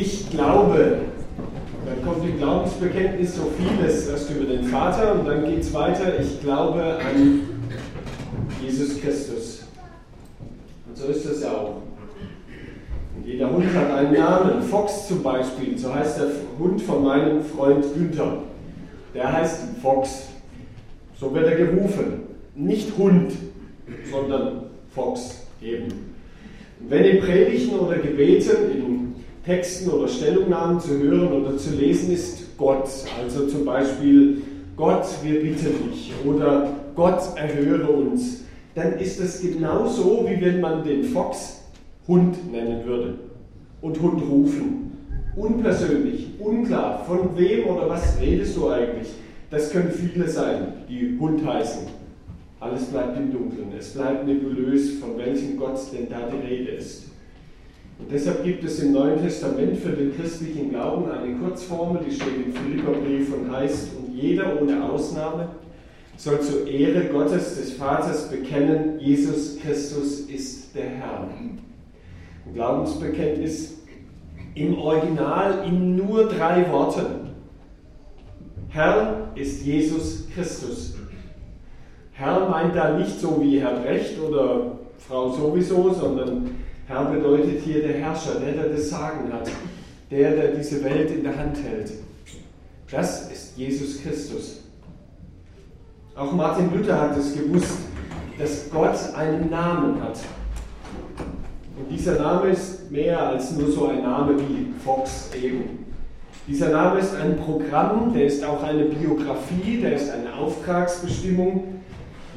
Ich glaube. Dann kommt im Glaubensbekenntnis so vieles erst über den Vater und dann geht es weiter. Ich glaube an Jesus Christus. Und so ist das ja auch. Und jeder Hund hat einen Namen. Fox zum Beispiel, so heißt der Hund von meinem Freund Günther. Der heißt Fox. So wird er gerufen. Nicht Hund, sondern Fox eben. Wenn in Predigten oder Gebeten, in Texten oder Stellungnahmen zu hören oder zu lesen ist Gott, also zum Beispiel Gott, wir bitten dich oder Gott erhöre uns, dann ist das genauso, wie wenn man den Fox Hund nennen würde und Hund rufen. Unpersönlich, unklar, von wem oder was redest du eigentlich? Das können viele sein, die Hund heißen. Alles bleibt im Dunkeln. Es bleibt nebulös, von welchem Gott denn da die Rede ist. Und deshalb gibt es im Neuen Testament für den christlichen Glauben eine Kurzformel, die steht im Philipperbrief und heißt, und jeder ohne Ausnahme soll zur Ehre Gottes des Vaters bekennen, Jesus Christus ist der Herr. Ein Glaubensbekenntnis im Original in nur drei Worten. Herr ist Jesus Christus. Herr meint da nicht so wie Herr Brecht oder Frau sowieso, sondern Herr bedeutet hier der Herrscher, der, der das Sagen hat, der, der diese Welt in der Hand hält. Das ist Jesus Christus. Auch Martin Luther hat es gewusst, dass Gott einen Namen hat. Und dieser Name ist mehr als nur so ein Name wie Fox eben. Dieser Name ist ein Programm, der ist auch eine Biografie, der ist eine Auftragsbestimmung,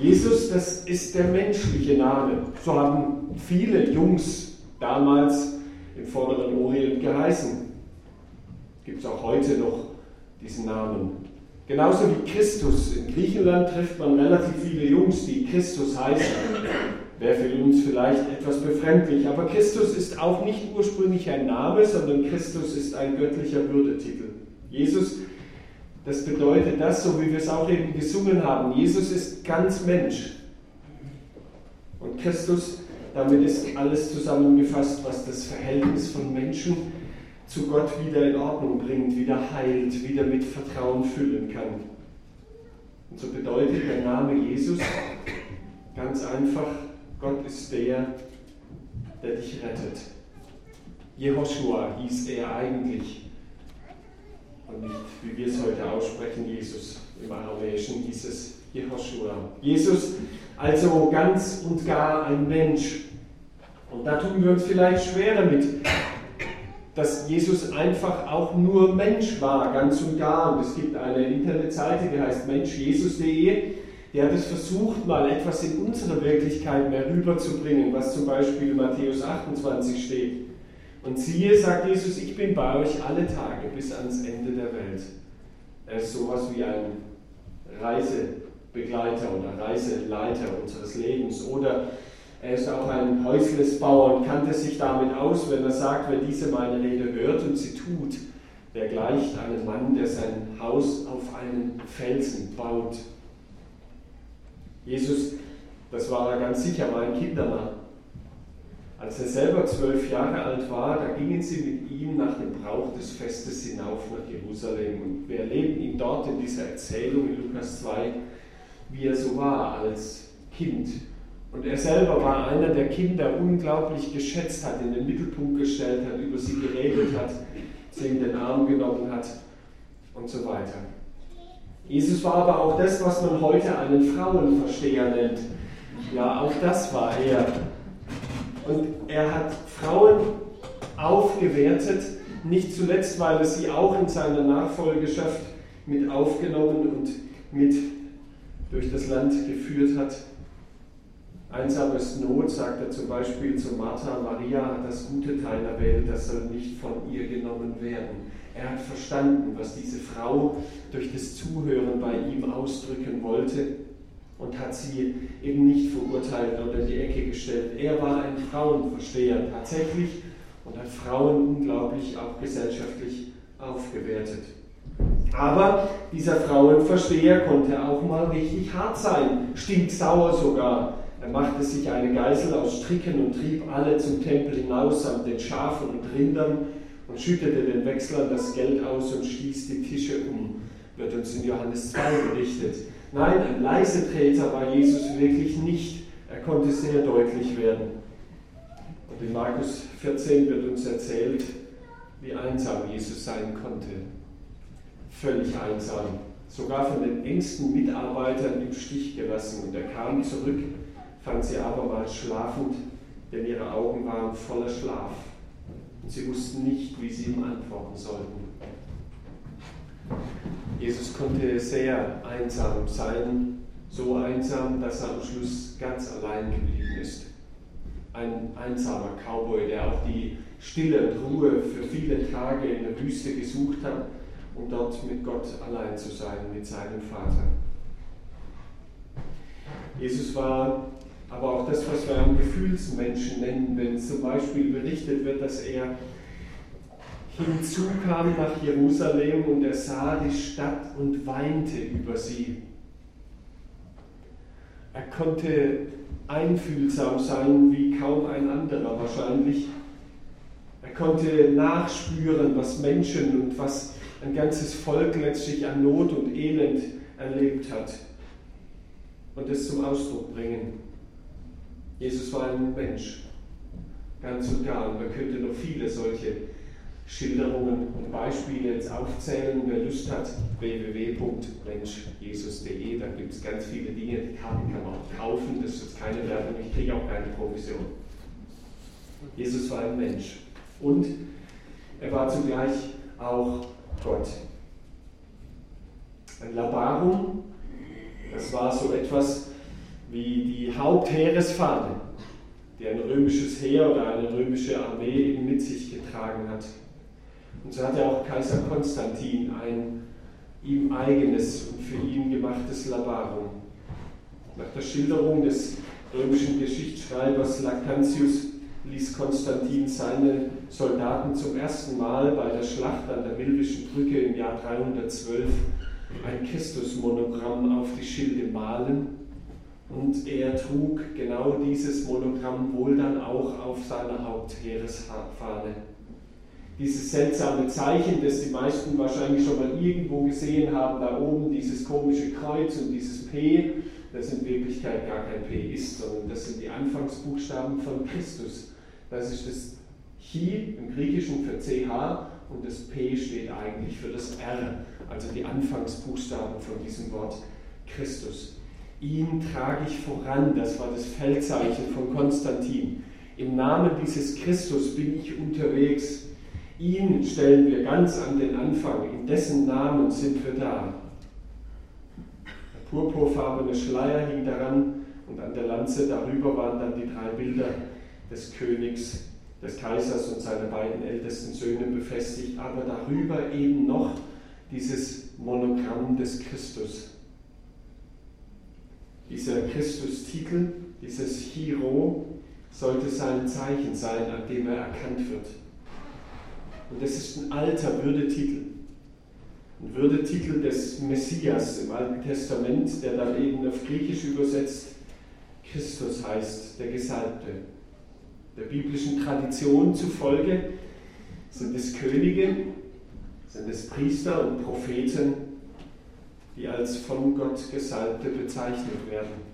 Jesus, das ist der menschliche Name. So haben viele Jungs damals im vorderen Orient geheißen. Gibt es auch heute noch diesen Namen. Genauso wie Christus. In Griechenland trifft man relativ viele Jungs, die Christus heißen. Wäre für uns vielleicht etwas befremdlich. Aber Christus ist auch nicht ursprünglich ein Name, sondern Christus ist ein göttlicher Würdetitel. Jesus das bedeutet das, so wie wir es auch eben gesungen haben. Jesus ist ganz Mensch. Und Christus, damit ist alles zusammengefasst, was das Verhältnis von Menschen zu Gott wieder in Ordnung bringt, wieder heilt, wieder mit Vertrauen füllen kann. Und so bedeutet der Name Jesus ganz einfach, Gott ist der, der dich rettet. Jehoshua hieß er eigentlich und nicht, wie wir es heute aussprechen, Jesus. Im Aramäischen hieß es Jehoshua. Jesus also ganz und gar ein Mensch. Und da tun wir uns vielleicht schwer damit, dass Jesus einfach auch nur Mensch war, ganz und gar. Und es gibt eine Internetseite, die heißt menschjesus.de, die hat es versucht, mal etwas in unsere Wirklichkeit mehr rüberzubringen, was zum Beispiel Matthäus 28 steht. Und siehe, sagt Jesus, ich bin bei euch alle Tage bis ans Ende der Welt. Er ist sowas wie ein Reisebegleiter oder Reiseleiter unseres Lebens. Oder er ist auch ein Häuslesbauer und kannte sich damit aus, wenn er sagt, wer diese meine Rede hört und sie tut, der gleicht einem Mann, der sein Haus auf einen Felsen baut. Jesus, das war er ganz sicher, war ein Kindermann. Als er selber zwölf Jahre alt war, da gingen sie mit ihm nach dem Brauch des Festes hinauf nach Jerusalem. Und wir erleben ihn dort in dieser Erzählung in Lukas 2, wie er so war als Kind. Und er selber war einer, der Kinder unglaublich geschätzt hat, in den Mittelpunkt gestellt hat, über sie geredet hat, sie in den Arm genommen hat und so weiter. Jesus war aber auch das, was man heute einen Frauenversteher nennt. Ja, auch das war er. Und er hat Frauen aufgewertet, nicht zuletzt, weil er sie auch in seiner Nachfolgeschaft mit aufgenommen und mit durch das Land geführt hat. Einsam ist Not, sagt er zum Beispiel zu Martha, Maria hat das gute Teil erwählt, das soll nicht von ihr genommen werden. Er hat verstanden, was diese Frau durch das Zuhören bei ihm ausdrücken wollte und hat sie eben nicht verurteilt oder die Ecke gestellt. Er war ein Frauenversteher tatsächlich und hat Frauen unglaublich auch gesellschaftlich aufgewertet. Aber dieser Frauenversteher konnte auch mal richtig hart sein, stinksauer sogar. Er machte sich eine Geißel aus Stricken und trieb alle zum Tempel hinaus samt den Schafen und Rindern und schüttete den Wechslern das Geld aus und stieß die Tische um, wird uns in Johannes 2 berichtet. Nein, ein Leisetreter war Jesus wirklich nicht. Er konnte sehr deutlich werden. Und in Markus 14 wird uns erzählt, wie einsam Jesus sein konnte. Völlig einsam. Sogar von den engsten Mitarbeitern im Stich gelassen. Und er kam zurück, fand sie abermals schlafend, denn ihre Augen waren voller Schlaf. Und sie wussten nicht, wie sie ihm antworten sollten. Jesus konnte sehr einsam sein, so einsam, dass er am Schluss ganz allein geblieben ist. Ein einsamer Cowboy, der auch die Stille und Ruhe für viele Tage in der Wüste gesucht hat, um dort mit Gott allein zu sein, mit seinem Vater. Jesus war aber auch das, was wir einen Gefühlsmenschen nennen, wenn zum Beispiel berichtet wird, dass er hinzukam nach Jerusalem und er sah die Stadt und weinte über sie. Er konnte einfühlsam sein wie kaum ein anderer wahrscheinlich. Er konnte nachspüren, was Menschen und was ein ganzes Volk letztlich an Not und Elend erlebt hat und es zum Ausdruck bringen. Jesus war ein Mensch, ganz und gar. Und man könnte noch viele solche Schilderungen und Beispiele jetzt aufzählen. Wer Lust hat, www.menschjesus.de, da gibt es ganz viele Dinge, die Karten kann man auch kaufen, das ist keine Werbung, ich kriege auch keine Provision. Jesus war ein Mensch und er war zugleich auch Gott. Ein Labarum, das war so etwas wie die Hauptheeresfahne, die ein römisches Heer oder eine römische Armee mit sich getragen hat. Und so hatte auch Kaiser Konstantin ein ihm eigenes und für ihn gemachtes Labarum. Nach der Schilderung des römischen Geschichtsschreibers Lactantius ließ Konstantin seine Soldaten zum ersten Mal bei der Schlacht an der Milvischen Brücke im Jahr 312 ein Christusmonogramm auf die Schilde malen und er trug genau dieses Monogramm wohl dann auch auf seiner Hauptheeresfahne dieses seltsame Zeichen, das die meisten wahrscheinlich schon mal irgendwo gesehen haben, da oben dieses komische Kreuz und dieses P, das in Wirklichkeit gar kein P ist, sondern das sind die Anfangsbuchstaben von Christus. Das ist das Chi im Griechischen für CH und das P steht eigentlich für das R, also die Anfangsbuchstaben von diesem Wort Christus. Ihn trage ich voran, das war das Feldzeichen von Konstantin. Im Namen dieses Christus bin ich unterwegs Ihn stellen wir ganz an den Anfang, in dessen Namen sind wir da. Der purpurfarbene Schleier hing daran und an der Lanze darüber waren dann die drei Bilder des Königs, des Kaisers und seiner beiden ältesten Söhne befestigt, aber darüber eben noch dieses Monogramm des Christus. Dieser Christus-Titel, dieses Hiro, sollte sein Zeichen sein, an dem er erkannt wird. Und das ist ein alter Würdetitel. Ein Würdetitel des Messias im Alten Testament, der dann eben auf Griechisch übersetzt Christus heißt, der Gesalbte. Der biblischen Tradition zufolge sind es Könige, sind es Priester und Propheten, die als von Gott Gesalbte bezeichnet werden.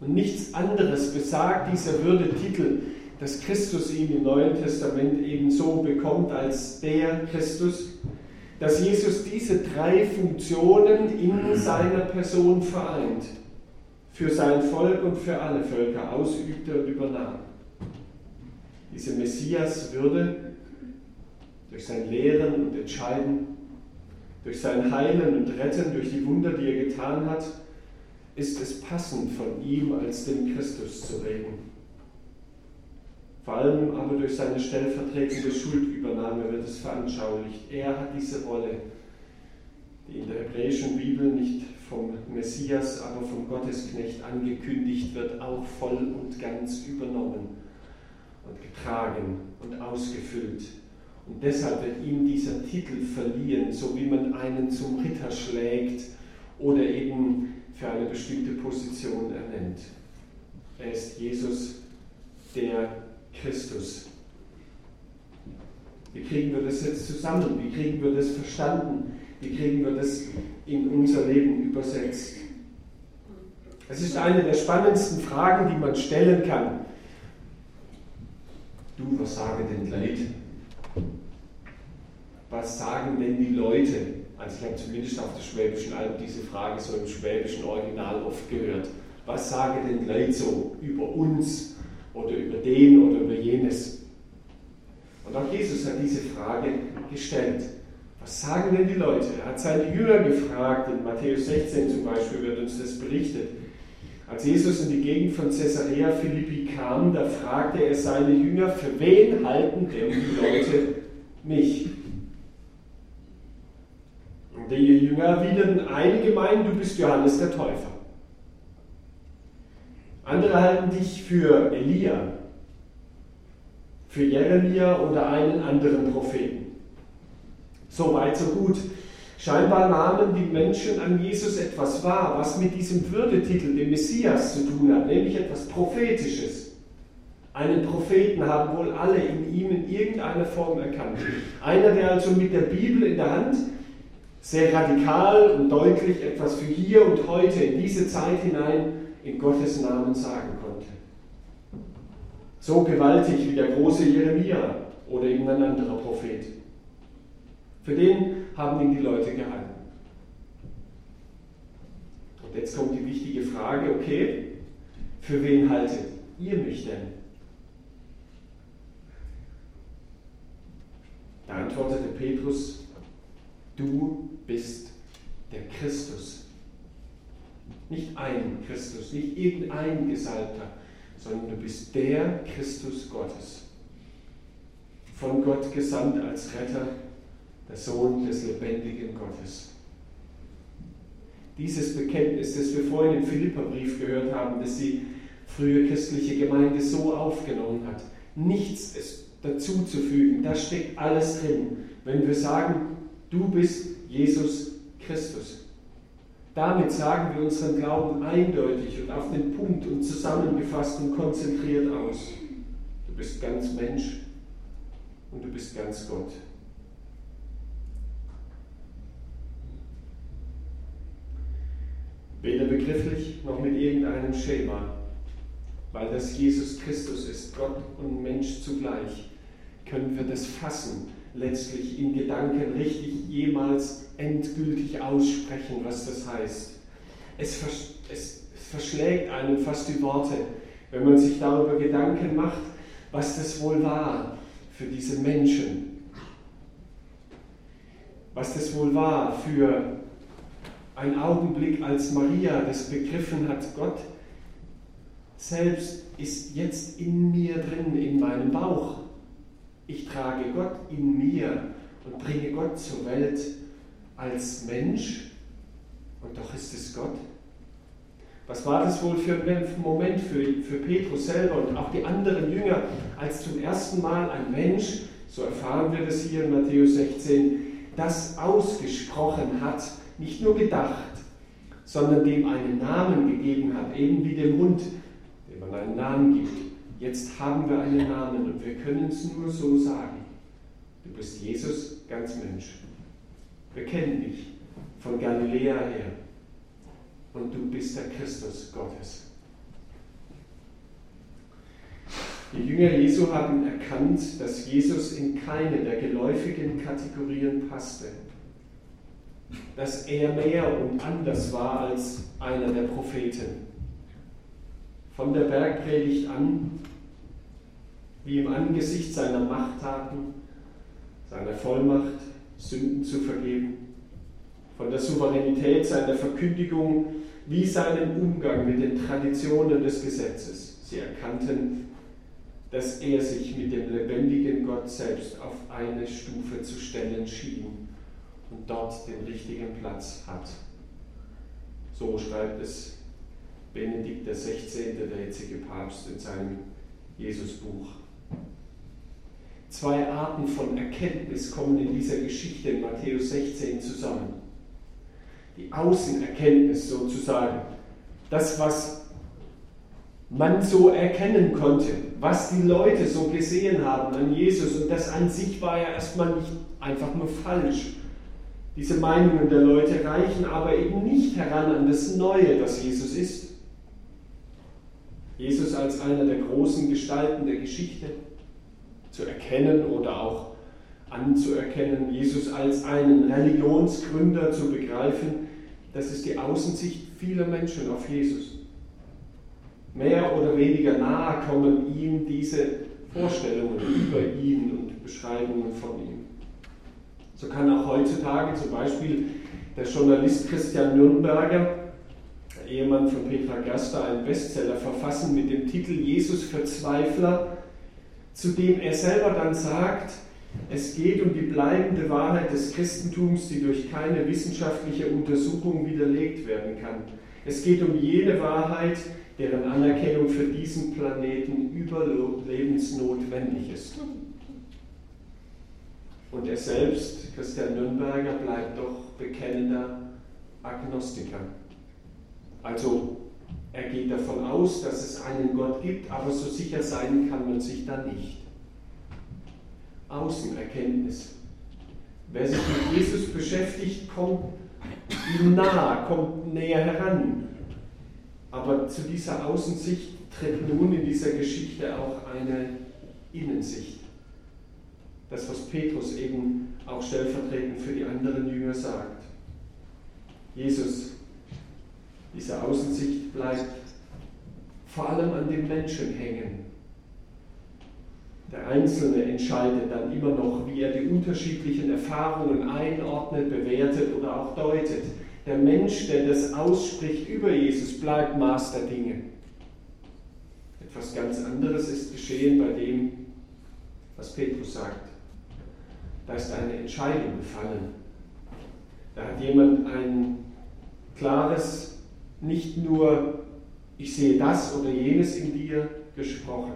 Und nichts anderes besagt dieser Würdetitel dass Christus ihn im Neuen Testament eben so bekommt als der Christus, dass Jesus diese drei Funktionen in seiner Person vereint, für sein Volk und für alle Völker ausübte und übernahm. Diese Messias-Würde durch sein Lehren und Entscheiden, durch sein Heilen und Retten, durch die Wunder, die er getan hat, ist es passend von ihm als dem Christus zu reden. Vor allem aber durch seine stellvertretende Schuldübernahme wird es veranschaulicht. Er hat diese Rolle, die in der hebräischen Bibel nicht vom Messias, aber vom Gottesknecht angekündigt wird, auch voll und ganz übernommen und getragen und ausgefüllt. Und deshalb wird ihm dieser Titel verliehen, so wie man einen zum Ritter schlägt oder eben für eine bestimmte Position ernennt. Er ist Jesus, der Christus. Wie kriegen wir das jetzt zusammen? Wie kriegen wir das verstanden? Wie kriegen wir das in unser Leben übersetzt? Es ist eine der spannendsten Fragen, die man stellen kann. Du, was sagen denn Leute? Was sagen denn die Leute? Also ich habe zumindest auf der Schwäbischen Alb diese Frage so im schwäbischen Original oft gehört. Was sagen denn Leute so über uns oder über den oder über jenes? Und auch Jesus hat diese Frage gestellt. Was sagen denn die Leute? Er hat seine Jünger gefragt, in Matthäus 16 zum Beispiel wird uns das berichtet. Als Jesus in die Gegend von Caesarea Philippi kam, da fragte er seine Jünger, für wen halten denn die Leute mich? Und die Jünger erwiderten, einige meinen, du bist Johannes der Täufer. Andere halten dich für Elia, für Jeremia oder einen anderen Propheten. So weit, so gut. Scheinbar nahmen die Menschen an Jesus etwas wahr, was mit diesem Würdetitel, dem Messias, zu tun hat, nämlich etwas Prophetisches. Einen Propheten haben wohl alle in ihm in irgendeiner Form erkannt. Einer, der also mit der Bibel in der Hand sehr radikal und deutlich etwas für hier und heute, in diese Zeit hinein, in Gottes Namen sagen konnte. So gewaltig wie der große Jeremia oder eben ein anderer Prophet. Für den haben ihn die Leute gehalten. Und jetzt kommt die wichtige Frage, okay, für wen haltet ihr mich denn? Da antwortete Petrus, du bist der Christus. Nicht ein Christus, nicht irgendein Gesalbter, sondern du bist der Christus Gottes. Von Gott gesandt als Retter der Sohn des lebendigen Gottes. Dieses Bekenntnis, das wir vorhin im Philipperbrief gehört haben, das die frühe christliche Gemeinde so aufgenommen hat, nichts ist dazuzufügen, da steckt alles drin. Wenn wir sagen, du bist Jesus Christus. Damit sagen wir unseren Glauben eindeutig und auf den Punkt und zusammengefasst und konzentriert aus. Du bist ganz Mensch und du bist ganz Gott. Weder begrifflich noch mit irgendeinem Schema, weil das Jesus Christus ist, Gott und Mensch zugleich, können wir das fassen, letztlich in Gedanken richtig jemals endgültig aussprechen, was das heißt. Es, vers es verschlägt einem fast die Worte, wenn man sich darüber Gedanken macht, was das wohl war für diese Menschen. Was das wohl war für ein Augenblick, als Maria das begriffen hat, Gott selbst ist jetzt in mir drin, in meinem Bauch. Ich trage Gott in mir und bringe Gott zur Welt als Mensch. Und doch ist es Gott. Was war das wohl für ein Moment für, für Petrus selber und auch die anderen Jünger, als zum ersten Mal ein Mensch, so erfahren wir das hier in Matthäus 16, das ausgesprochen hat, nicht nur gedacht, sondern dem einen Namen gegeben hat, eben wie dem Hund, dem man einen Namen gibt. Jetzt haben wir einen Namen und wir können es nur so sagen. Du bist Jesus, ganz Mensch. Wir kennen dich von Galiläa her und du bist der Christus Gottes. Die Jünger Jesu haben erkannt, dass Jesus in keine der geläufigen Kategorien passte dass er mehr und anders war als einer der Propheten. Von der Bergpredigt an, wie im Angesicht seiner Machttaten, seiner Vollmacht, Sünden zu vergeben, von der Souveränität seiner Verkündigung, wie seinem Umgang mit den Traditionen des Gesetzes. Sie erkannten, dass er sich mit dem lebendigen Gott selbst auf eine Stufe zu stellen schien und dort den richtigen Platz hat. So schreibt es Benedikt XVI., der jetzige Papst, in seinem Jesusbuch. Zwei Arten von Erkenntnis kommen in dieser Geschichte in Matthäus 16 zusammen. Die Außenerkenntnis sozusagen, das, was man so erkennen konnte, was die Leute so gesehen haben an Jesus. Und das an sich war ja erstmal nicht einfach nur falsch. Diese Meinungen der Leute reichen aber eben nicht heran an das Neue, das Jesus ist. Jesus als einer der großen Gestalten der Geschichte zu erkennen oder auch anzuerkennen, Jesus als einen Religionsgründer zu begreifen, das ist die Außensicht vieler Menschen auf Jesus. Mehr oder weniger nahe kommen ihm diese Vorstellungen über ihn und Beschreibungen von ihm. So kann auch heutzutage zum Beispiel der Journalist Christian Nürnberger, Ehemann von Petra Gerster, einen Bestseller verfassen mit dem Titel Jesus Verzweifler, zu dem er selber dann sagt, es geht um die bleibende Wahrheit des Christentums, die durch keine wissenschaftliche Untersuchung widerlegt werden kann. Es geht um jene Wahrheit, deren Anerkennung für diesen Planeten überlebensnotwendig ist. Und er selbst, Christian Nürnberger, bleibt doch bekennender Agnostiker. Also er geht davon aus, dass es einen Gott gibt, aber so sicher sein kann man sich da nicht. Außenerkenntnis. Wer sich mit Jesus beschäftigt, kommt ihm nahe, kommt näher heran. Aber zu dieser Außensicht tritt nun in dieser Geschichte auch eine Innensicht. Das, was Petrus eben auch stellvertretend für die anderen Jünger sagt. Jesus, diese Außensicht bleibt vor allem an dem Menschen hängen. Der Einzelne entscheidet dann immer noch, wie er die unterschiedlichen Erfahrungen einordnet, bewertet oder auch deutet. Der Mensch, der das ausspricht über Jesus, bleibt Maß der Dinge. Etwas ganz anderes ist geschehen bei dem, was Petrus sagt. Da ist eine Entscheidung gefallen. Da hat jemand ein klares, nicht nur ich sehe das oder jenes in dir gesprochen,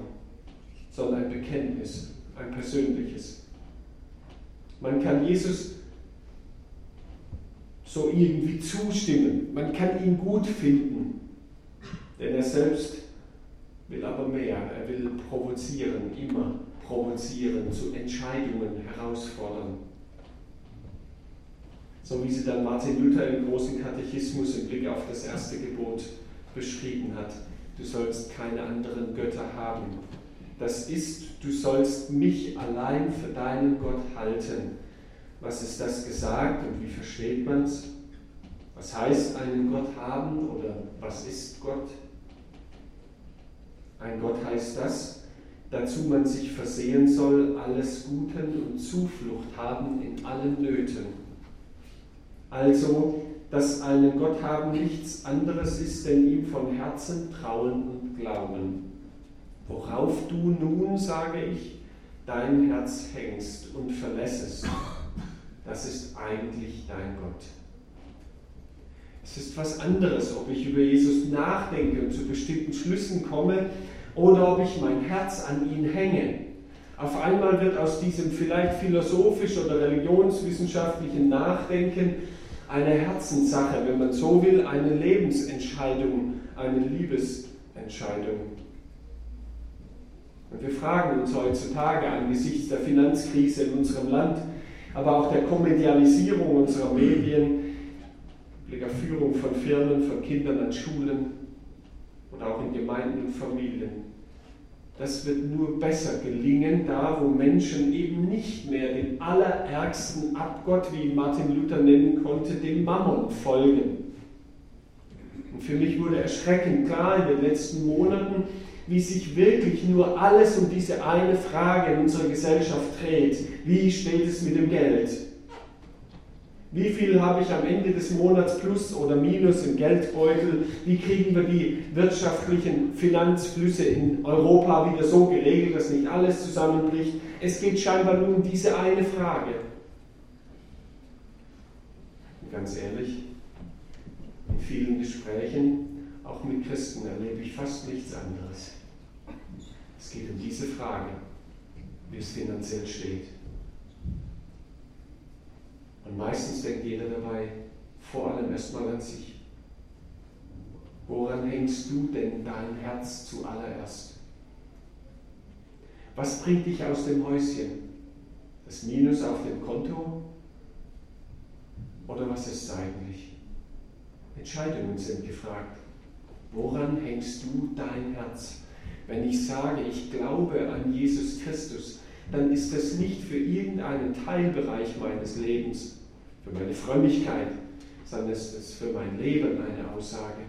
sondern ein Bekenntnis, ein persönliches. Man kann Jesus so irgendwie zustimmen, man kann ihn gut finden, denn er selbst will aber mehr, er will provozieren, immer provozieren, zu Entscheidungen herausfordern. So wie sie dann Martin Luther im großen Katechismus im Blick auf das erste Gebot beschrieben hat. Du sollst keine anderen Götter haben. Das ist, du sollst mich allein für deinen Gott halten. Was ist das gesagt und wie versteht man es? Was heißt einen Gott haben oder was ist Gott? Ein Gott heißt das, dazu man sich versehen soll, alles Guten und Zuflucht haben in allen Nöten. Also, dass einen Gott haben nichts anderes ist, denn ihm von Herzen trauen und glauben. Worauf du nun, sage ich, dein Herz hängst und verlässest, das ist eigentlich dein Gott. Es ist was anderes, ob ich über Jesus nachdenke und zu bestimmten Schlüssen komme oder ob ich mein Herz an ihn hänge. Auf einmal wird aus diesem vielleicht philosophisch oder religionswissenschaftlichen Nachdenken eine Herzenssache, wenn man so will, eine Lebensentscheidung, eine Liebesentscheidung. Und wir fragen uns heutzutage angesichts der Finanzkrise in unserem Land, aber auch der Kommerzialisierung unserer Medien, der Führung von Firmen, von Kindern an Schulen oder auch in Gemeinden und Familien. Das wird nur besser gelingen, da wo Menschen eben nicht mehr dem allerärgsten Abgott, wie Martin Luther nennen konnte, dem Mammon folgen. Und für mich wurde erschreckend klar in den letzten Monaten, wie sich wirklich nur alles um diese eine Frage in unserer Gesellschaft dreht. Wie steht es mit dem Geld? Wie viel habe ich am Ende des Monats plus oder minus im Geldbeutel? Wie kriegen wir die wirtschaftlichen Finanzflüsse in Europa wieder so geregelt, dass nicht alles zusammenbricht? Es geht scheinbar nur um diese eine Frage. Und ganz ehrlich, in vielen Gesprächen, auch mit Christen, erlebe ich fast nichts anderes. Es geht um diese Frage, wie es finanziell steht. Und meistens denkt jeder dabei vor allem erstmal an sich. Woran hängst du denn dein Herz zuallererst? Was bringt dich aus dem Häuschen? Das Minus auf dem Konto? Oder was ist eigentlich? Entscheidungen sind gefragt. Woran hängst du dein Herz? Wenn ich sage, ich glaube an Jesus Christus, dann ist das nicht für irgendeinen Teilbereich meines Lebens, für meine Frömmigkeit, sondern es ist für mein Leben eine Aussage.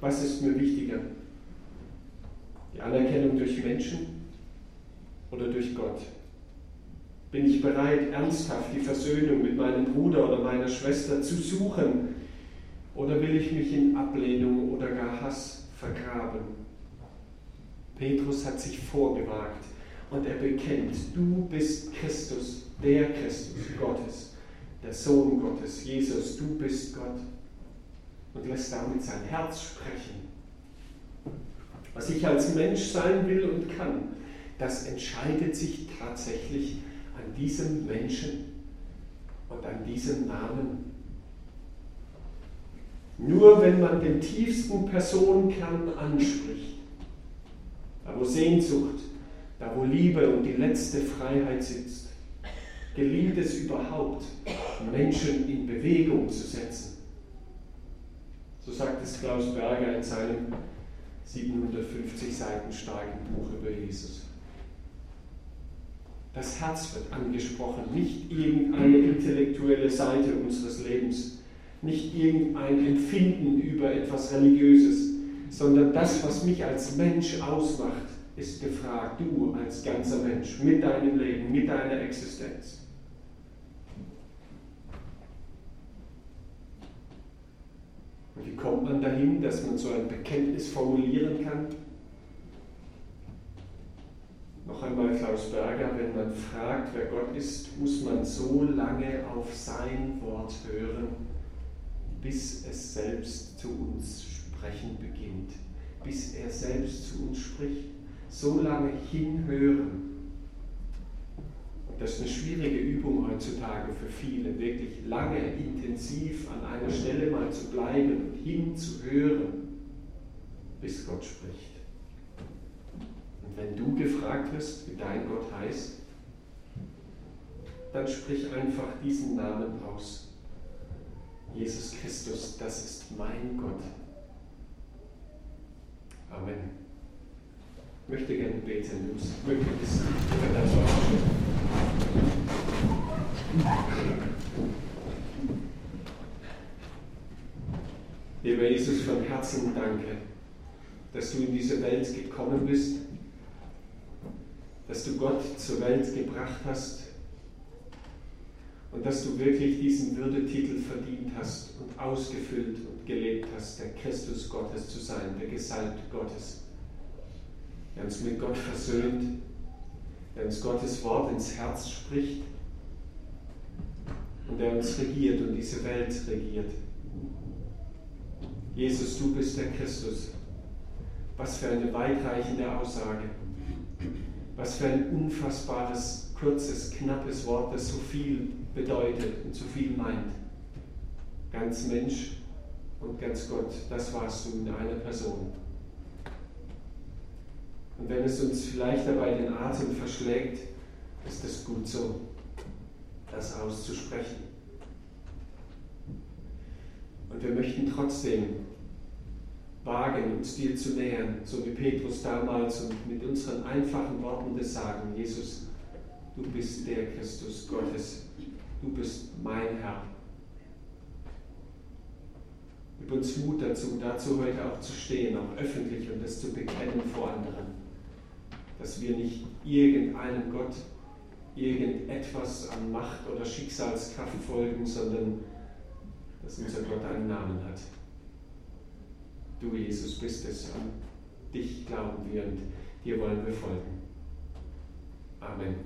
Was ist mir wichtiger? Die Anerkennung durch Menschen oder durch Gott? Bin ich bereit, ernsthaft die Versöhnung mit meinem Bruder oder meiner Schwester zu suchen? Oder will ich mich in Ablehnung oder gar Hass vergraben? Petrus hat sich vorgewagt und er bekennt, du bist Christus, der Christus Gottes, der Sohn Gottes, Jesus, du bist Gott und lässt damit sein Herz sprechen. Was ich als Mensch sein will und kann, das entscheidet sich tatsächlich an diesem Menschen und an diesem Namen. Nur wenn man den tiefsten Personenkern anspricht, da wo Sehnsucht, da wo Liebe und die letzte Freiheit sitzt, gelingt es überhaupt, Menschen in Bewegung zu setzen. So sagt es Klaus Berger in seinem 750 Seiten starken Buch über Jesus. Das Herz wird angesprochen, nicht irgendeine intellektuelle Seite unseres Lebens, nicht irgendein Empfinden über etwas Religiöses, sondern das, was mich als Mensch ausmacht, ist gefragt, du als ganzer Mensch, mit deinem Leben, mit deiner Existenz. Und wie kommt man dahin, dass man so ein Bekenntnis formulieren kann? Noch einmal Klaus Berger, wenn man fragt, wer Gott ist, muss man so lange auf sein Wort hören, bis es selbst zu uns sprechen beginnt, bis er selbst zu uns spricht. So lange hinhören. Das ist eine schwierige Übung heutzutage für viele, wirklich lange intensiv an einer Stelle mal zu bleiben und hinzuhören, bis Gott spricht. Und wenn du gefragt wirst, wie dein Gott heißt, dann sprich einfach diesen Namen aus. Jesus Christus, das ist mein Gott. Amen. Möchte gerne beten, wenn es möglich ist. Lieber Jesus, von Herzen danke, dass du in diese Welt gekommen bist, dass du Gott zur Welt gebracht hast und dass du wirklich diesen Würdetitel verdient hast und ausgefüllt und gelebt hast, der Christus Gottes zu sein, der Gesalbte Gottes. Der uns mit Gott versöhnt, der uns Gottes Wort ins Herz spricht und der uns regiert und diese Welt regiert. Jesus, du bist der Christus. Was für eine weitreichende Aussage. Was für ein unfassbares, kurzes, knappes Wort, das so viel bedeutet und so viel meint. Ganz Mensch und ganz Gott, das warst du in einer Person. Und wenn es uns vielleicht dabei den Atem verschlägt, ist es gut so, das auszusprechen. Und wir möchten trotzdem wagen, uns dir zu nähern, so wie Petrus damals und mit unseren einfachen Worten des Sagen, Jesus, du bist der Christus Gottes, du bist mein Herr. Gib uns Mut dazu, dazu heute auch zu stehen, auch öffentlich und das zu bekennen vor anderen. Dass wir nicht irgendeinem Gott, irgendetwas an Macht oder Schicksalskraft folgen, sondern dass unser Gott einen Namen hat. Du, Jesus, bist es. An dich glauben wir und dir wollen wir folgen. Amen.